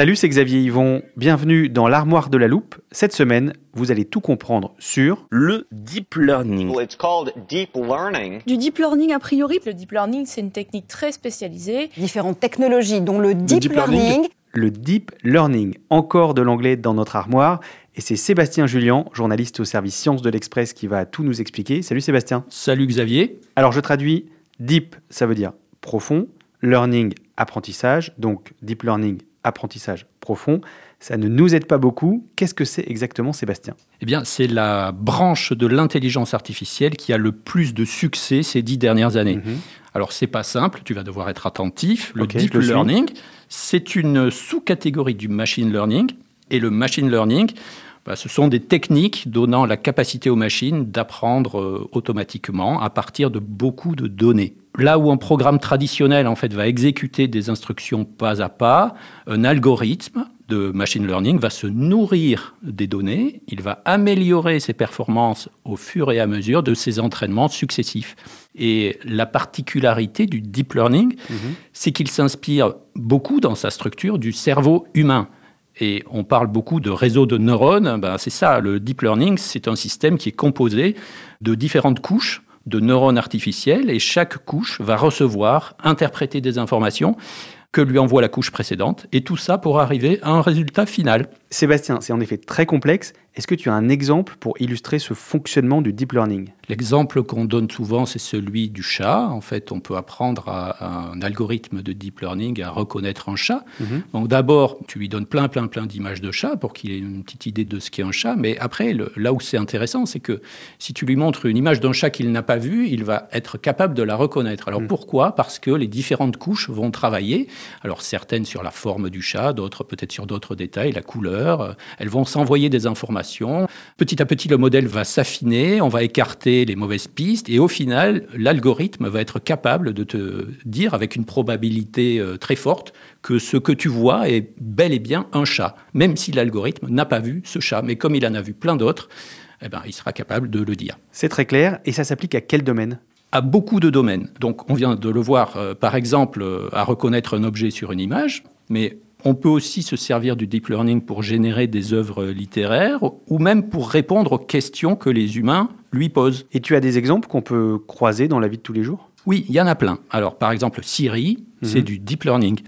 Salut, c'est Xavier Yvon. Bienvenue dans l'armoire de la loupe. Cette semaine, vous allez tout comprendre sur le deep learning. It's called deep learning. Du deep learning a priori Le deep learning, c'est une technique très spécialisée. Différentes technologies, dont le deep, deep learning. learning. le deep learning. Encore de l'anglais dans notre armoire. Et c'est Sébastien Julien, journaliste au service Sciences de l'Express, qui va tout nous expliquer. Salut Sébastien. Salut Xavier. Alors je traduis deep, ça veut dire profond, learning, apprentissage, donc deep learning, apprentissage profond. Ça ne nous aide pas beaucoup. Qu'est-ce que c'est exactement Sébastien? Eh bien, c'est la branche de l'intelligence artificielle qui a le plus de succès ces dix dernières années. Mhm. Alors, c'est pas simple, tu vas devoir être attentif. Le deep le learning, c'est une sous-catégorie du machine learning. Et le machine learning, bah, ce sont des techniques donnant la capacité aux machines d'apprendre euh, automatiquement à partir de beaucoup de données. Là où un programme traditionnel en fait va exécuter des instructions pas à pas, un algorithme de machine learning va se nourrir des données, il va améliorer ses performances au fur et à mesure de ses entraînements successifs. Et la particularité du deep learning, c'est qu'il s'inspire beaucoup dans sa structure du cerveau humain. Et on parle beaucoup de réseaux de neurones. Ben, c'est ça, le deep learning, c'est un système qui est composé de différentes couches de neurones artificiels et chaque couche va recevoir, interpréter des informations que lui envoie la couche précédente et tout ça pour arriver à un résultat final. Sébastien, c'est en effet très complexe. Est-ce que tu as un exemple pour illustrer ce fonctionnement du deep learning? L'exemple qu'on donne souvent, c'est celui du chat. En fait, on peut apprendre à, à un algorithme de deep learning à reconnaître un chat. Mhm. Donc d'abord, tu lui donnes plein, plein, plein d'images de chat pour qu'il ait une petite idée de ce qu'est un chat. Mais après, le- là où c'est intéressant, c'est que si tu lui montres une image d'un chat qu'il n'a pas vu, il va être capable de la reconnaître. Alors pourquoi? Parce que les différentes couches vont travailler. Alors certaines sur la forme du chat, d'autres peut-être sur d'autres détails, la couleur. Euh, Elles vont s'envoyer des informations. Petit à petit, le modèle va s'affiner, on va écarter les mauvaises pistes et au final, l'algorithme va être capable de te dire avec une probabilité euh, très forte que ce que tu vois est bel et bien un chat, même si l'algorithme n'a pas vu ce chat. Mais comme il en a vu plein d'autres, eh ben, il sera capable de le dire C'est très clair. Et ça s'applique à quel domaine? À beaucoup de domaines. Donc on vient de le voir, euh, par exemple, euh, à reconnaître un objet sur une image, mais on peut aussi se servir du deep learning pour générer des œuvres littéraires ou même pour répondre aux questions que les humains lui posent. Et tu as des exemples qu'on peut croiser dans la vie de tous les jours? Oui, il y en a plein. Alors par exemple, Siri, c'est du deep learning.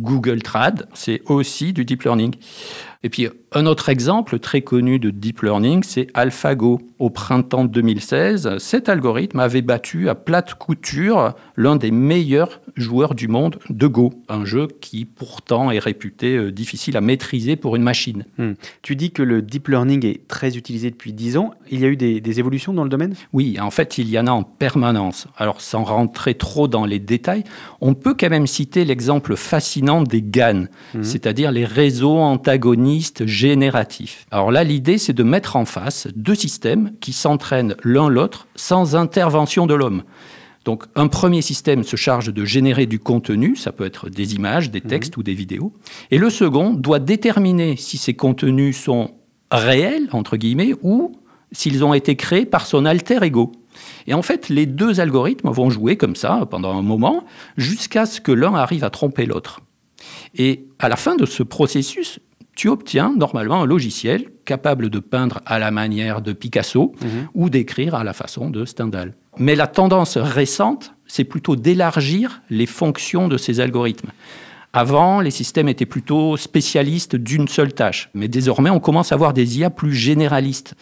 Google Trad, c'est aussi du deep learning. Et puis, un autre exemple très connu de deep learning, c'est AlphaGo. Au printemps 2016, cet algorithme avait battu à plate couture l'un des meilleurs joueurs du monde de Go, un jeu qui pourtant est réputé euh, difficile à maîtriser pour une machine. Hmm. Tu dis que le deep learning est très utilisé depuis 10 ans. Il y a eu des, des évolutions dans le domaine? Oui, en fait, il y en a en permanence. Alors, sans rentrer trop dans les détails, on peut quand même citer l'exemple fascinant des GAN, c'est-à-dire les réseaux antagonistes génératifs. Alors là, l'idée, c'est de mettre en face deux systèmes qui s'entraînent l'un l'autre sans intervention de l'homme. Donc, un premier système se charge de générer du contenu, ça peut être des images, des textes ou des vidéos, et le second doit déterminer si ces contenus sont réels, entre guillemets, ou s'ils ont été créés par son alter ego. Et en fait, les deux algorithmes vont jouer comme ça pendant un moment jusqu'à ce que l'un arrive à tromper l'autre. Et à la fin de ce processus, tu obtiens normalement un logiciel capable de peindre à la manière de Picasso ou d'écrire à la façon de Stendhal. Mais la tendance récente, c'est plutôt d'élargir les fonctions de ces algorithmes. Avant, les systèmes étaient plutôt spécialistes d'une seule tâche, mais désormais, on commence à avoir des IA plus généralistes.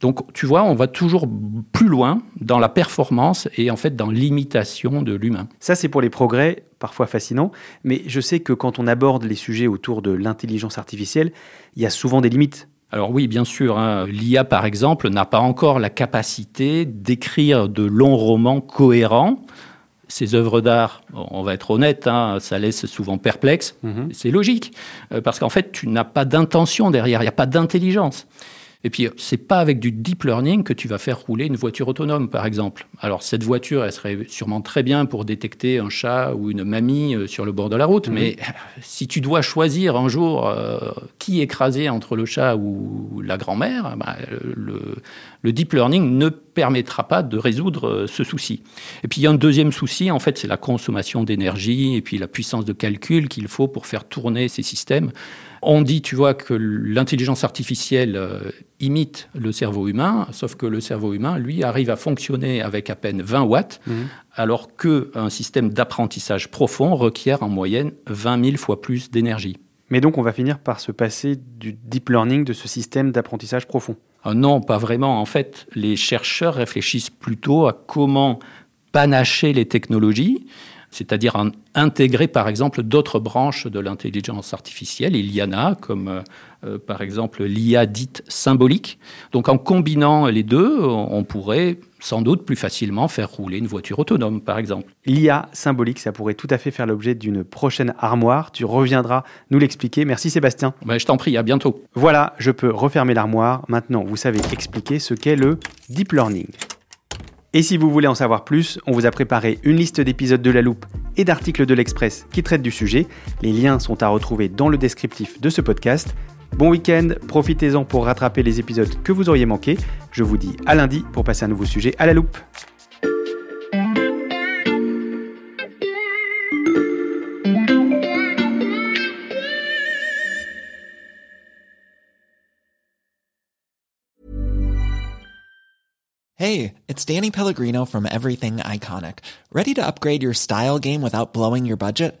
Donc, tu vois, on va toujours plus loin dans la performance et en fait dans l'imitation de l'humain. Ça, c'est pour les progrès, parfois fascinants, mais je sais que quand on aborde les sujets autour de l'intelligence artificielle, il y a souvent des limites. Alors oui, bien sûr, hein, l'IA par exemple n'a pas encore la capacité d'écrire de longs romans cohérents ces œuvres d'art, on va être honnête, hein, ça laisse souvent perplexe. C'est logique, euh, parce qu'en fait, tu n'as pas d'intention derrière, il n'y a pas d'intelligence. Et puis, c'est pas avec du deep learning que tu vas faire rouler une voiture autonome, par exemple. Alors, cette voiture, elle serait sûrement très bien pour détecter un chat ou une mamie euh, sur le bord de la route. Mais si tu dois choisir un jour euh, qui écraser entre le chat ou la grand-mère, bah, le, le deep learning ne permettra pas de résoudre euh, ce souci. Et puis il y a un deuxième souci, en fait, c'est la consommation d'énergie et puis la puissance de calcul qu'il faut pour faire tourner ces systèmes. On dit, tu vois, que l'intelligence artificielle euh, imite le cerveau humain, sauf que le cerveau humain, lui, arrive à fonctionner avec à peine 20 watts, alors qu'un système d'apprentissage profond requiert en moyenne 20 000 fois plus d'énergie. Mais donc, on va finir par se passer du deep learning, de ce système d'apprentissage profond. Ah non, pas vraiment. En fait, les chercheurs réfléchissent plutôt à comment panacher les technologies, c'est-à-dire en intégrer par exemple d'autres branches de l'intelligence artificielle. Il y en a, comme euh, euh, par exemple l'IA dite symbolique. Donc en combinant les deux, on pourrait sans doute plus facilement faire rouler une voiture autonome, par exemple. L'IA symbolique, ça pourrait tout à fait faire l'objet d'une prochaine armoire. Tu reviendras nous l'expliquer. Merci Sébastien. Ben, je t'en prie, à bientôt. Voilà, je peux refermer l'armoire. Maintenant, vous savez expliquer ce qu'est le deep learning. Et si vous voulez en savoir plus, on vous a préparé une liste d'épisodes de La Loupe et d'articles de l'Express qui traitent du sujet. Les liens sont à retrouver dans le descriptif de ce podcast. Bon week-end, profitez-en pour rattraper les épisodes que vous auriez manqués. Je vous dis à lundi pour passer un nouveau sujet à la loupe. Hey, it's Danny Pellegrino from Everything Iconic. Ready to upgrade your style game without blowing your budget?